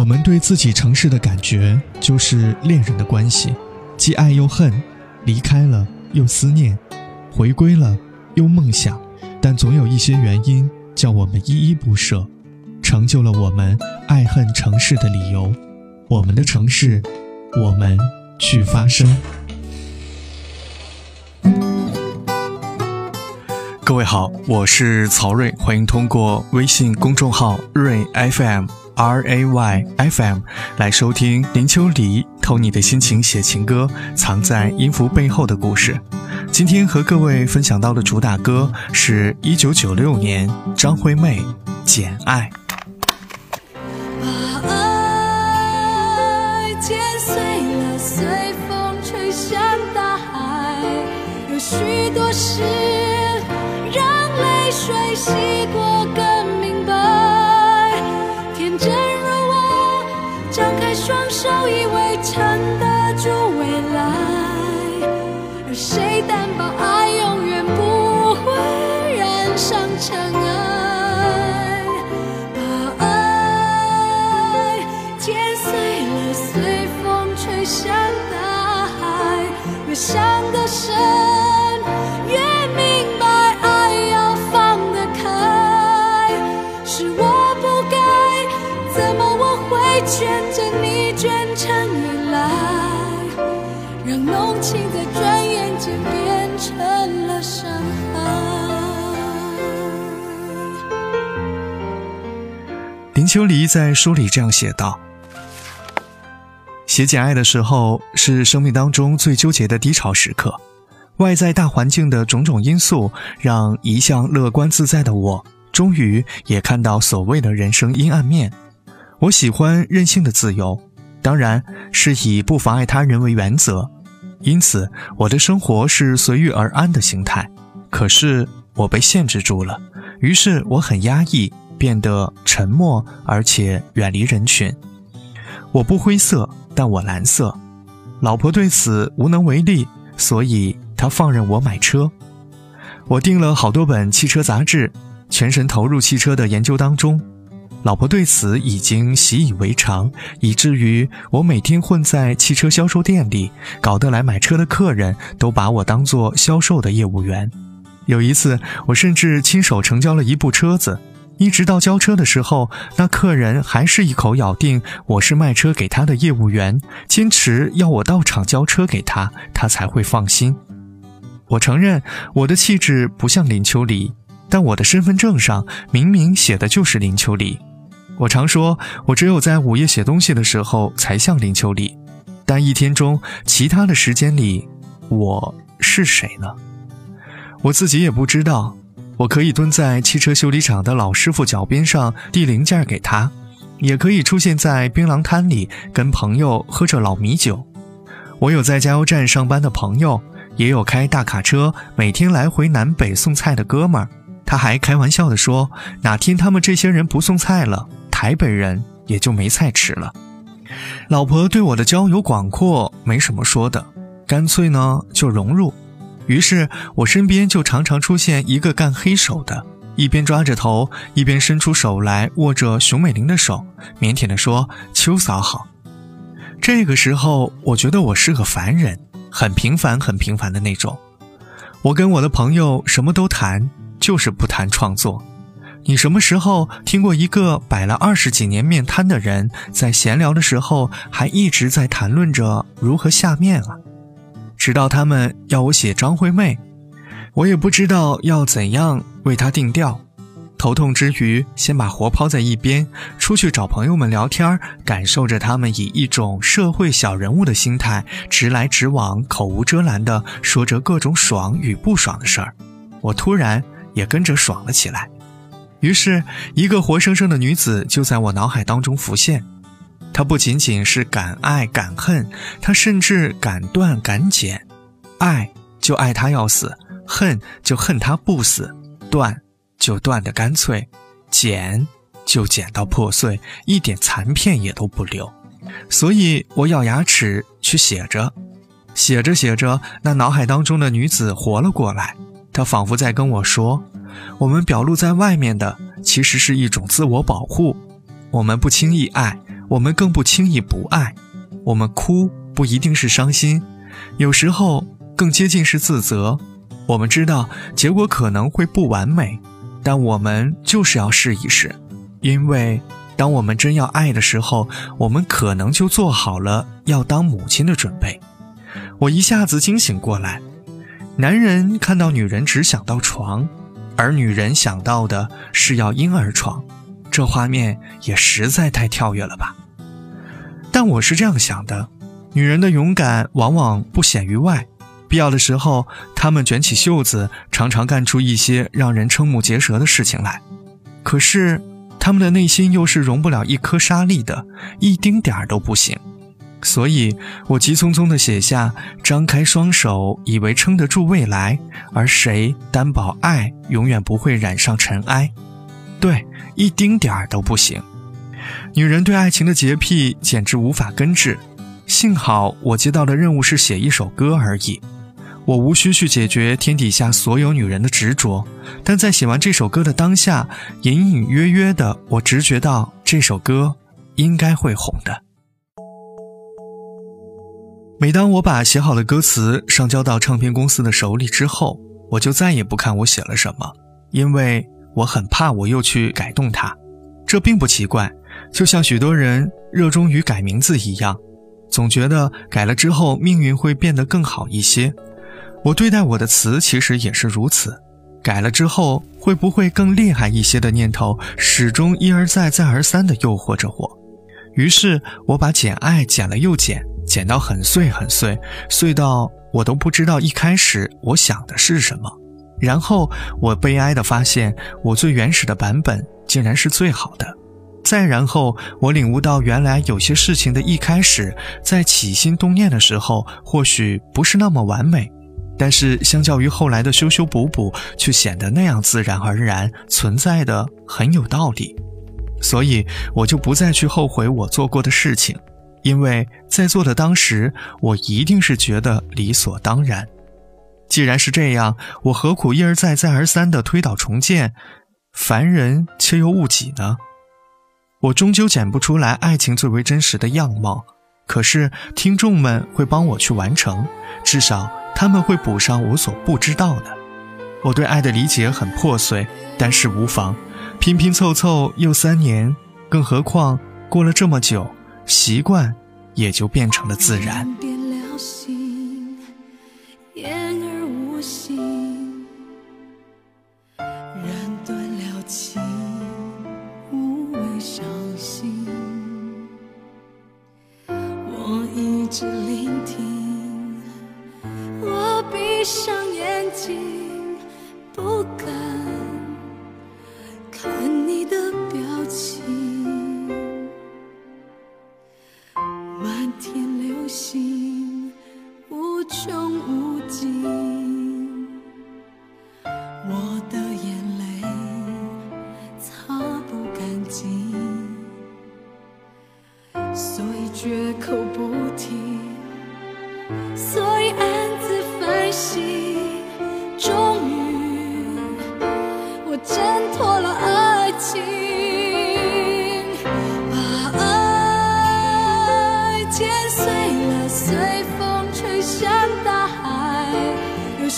我们对自己城市的感觉，就是恋人的关系，既爱又恨，离开了又思念，回归了又梦想，但总有一些原因叫我们依依不舍，成就了我们爱恨城市的理由。我们的城市，我们去发声。各位好，我是曹睿，欢迎通过微信公众号睿 FM。R A Y F M 来收听林秋离偷你的心情写情歌，藏在音符背后的故事。今天和各位分享到的主打歌是一九九六年张惠妹《简爱》。把爱剪碎了，随风吹向大海。有许多事让泪水洗过。更明白撑得住未来，而谁担保爱永远不会染上尘埃？把爱剪碎了，随风吹向大海，越想得深，越明白爱要放得开。是我不该，怎么我会眷着你爱要放得开。是我不该，怎么我会牵着你？情在转眼间变成了伤害。林秋离在书里这样写道：“写简爱的时候，是生命当中最纠结的低潮时刻。外在大环境的种种因素，让一向乐观自在的我，终于也看到所谓的人生阴暗面。我喜欢任性的自由，当然是以不妨碍他人为原则。”因此，我的生活是随遇而安的心态。可是我被限制住了，于是我很压抑，变得沉默，而且远离人群。我不灰色，但我蓝色。老婆对此无能为力，所以她放任我买车。我订了好多本汽车杂志，全神投入汽车的研究当中。老婆对此已经习以为常，以至于我每天混在汽车销售店里，搞得来买车的客人都把我当做销售的业务员。有一次，我甚至亲手成交了一部车子，一直到交车的时候，那客人还是一口咬定我是卖车给他的业务员，坚持要我到场交车给他，他才会放心。我承认我的气质不像林秋离，但我的身份证上明明写的就是林秋离。我常说，我只有在午夜写东西的时候才像林秋离，但一天中其他的时间里，我是谁呢？我自己也不知道。我可以蹲在汽车修理厂的老师傅脚边上递零件给他，也可以出现在槟榔摊里跟朋友喝着老米酒。我有在加油站上班的朋友，也有开大卡车每天来回南北送菜的哥们儿。他还开玩笑地说：“哪天他们这些人不送菜了？”台北人也就没菜吃了。老婆对我的交友广阔没什么说的，干脆呢就融入。于是我身边就常常出现一个干黑手的，一边抓着头，一边伸出手来握着熊美玲的手，腼腆地说：“秋嫂好。”这个时候，我觉得我是个凡人，很平凡、很平凡的那种。我跟我的朋友什么都谈，就是不谈创作。你什么时候听过一个摆了二十几年面摊的人，在闲聊的时候还一直在谈论着如何下面啊？直到他们要我写张惠妹，我也不知道要怎样为她定调。头痛之余，先把活抛在一边，出去找朋友们聊天，感受着他们以一种社会小人物的心态，直来直往、口无遮拦地说着各种爽与不爽的事儿。我突然也跟着爽了起来。于是，一个活生生的女子就在我脑海当中浮现。她不仅仅是敢爱敢恨，她甚至敢断敢剪。爱就爱她要死，恨就恨她不死，断就断得干脆，剪就剪到破碎，一点残片也都不留。所以我咬牙齿去写着，写着写着，那脑海当中的女子活了过来。她仿佛在跟我说。我们表露在外面的，其实是一种自我保护。我们不轻易爱，我们更不轻易不爱。我们哭不一定是伤心，有时候更接近是自责。我们知道结果可能会不完美，但我们就是要试一试，因为当我们真要爱的时候，我们可能就做好了要当母亲的准备。我一下子惊醒过来，男人看到女人只想到床，而女人想到的是要婴儿床，这画面也实在太跳跃了吧。但我是这样想的：女人的勇敢往往不显于外，必要的时候，她们卷起袖子，常常干出一些让人瞠目结舌的事情来。可是，她们的内心又是容不了一颗沙粒的，一丁点儿都不行。所以我急匆匆地写下：“张开双手，以为撑得住未来，而谁担保爱永远不会染上尘埃？”对，一丁点儿都不行。女人对爱情的洁癖简直无法根治。幸好我接到的任务是写一首歌而已，我无需去解决天底下所有女人的执着。但在写完这首歌的当下，隐隐约约的，我直觉到这首歌应该会红的。每当我把写好的歌词上交到唱片公司的手里之后，我就再也不看我写了什么，因为我很怕我又去改动它。这并不奇怪。就像许多人热衷于改名字一样，总觉得改了之后命运会变得更好一些。我对待我的词其实也是如此，改了之后会不会更厉害一些的念头始终一而再再而三地诱惑着我。于是我把简爱剪了又剪，剪到很碎很碎，碎到我都不知道一开始我想的是什么。然后我悲哀地发现，我最原始的版本竟然是最好的。再然后，我领悟到，原来有些事情的一开始，在起心动念的时候，或许不是那么完美，但是相较于后来的修修补补，却显得那样自然而然，存在的很有道理。所以，我就不再去后悔我做过的事情，因为在做的当时，我一定是觉得理所当然。既然是这样，我何苦一而再、再而三的推倒重建？凡人却又误己呢？我终究剪不出来爱情最为真实的样貌，可是听众们会帮我去完成，至少他们会补上我所不知道的。我对爱的理解很破碎，但是无妨，拼拼凑凑又三年，更何况过了这么久，习惯也就变成了自然。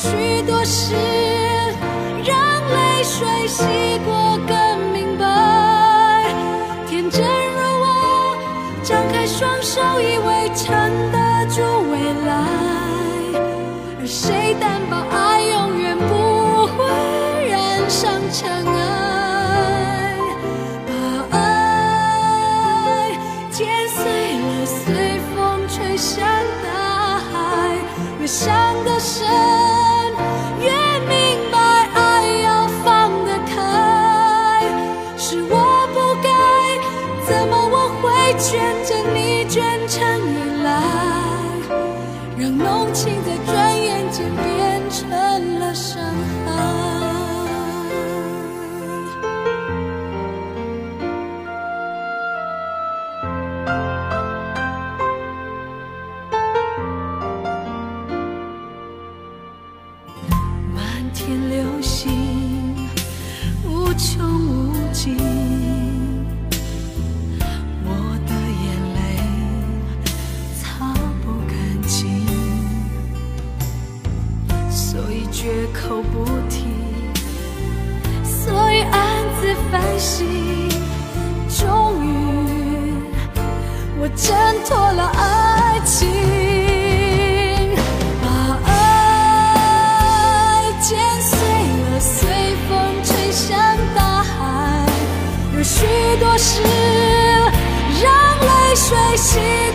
许多事，让泪水洗过更明白。天真如我，张开双手，以为撑得住未来。而谁担保爱永远不会染上尘埃？把爱剪碎了，随风吹向大海，越伤得深。都不提，所以暗自反省。终于，我挣脱了爱情，把爱剪碎了，随风吹向大海。有许多事，让泪水洗。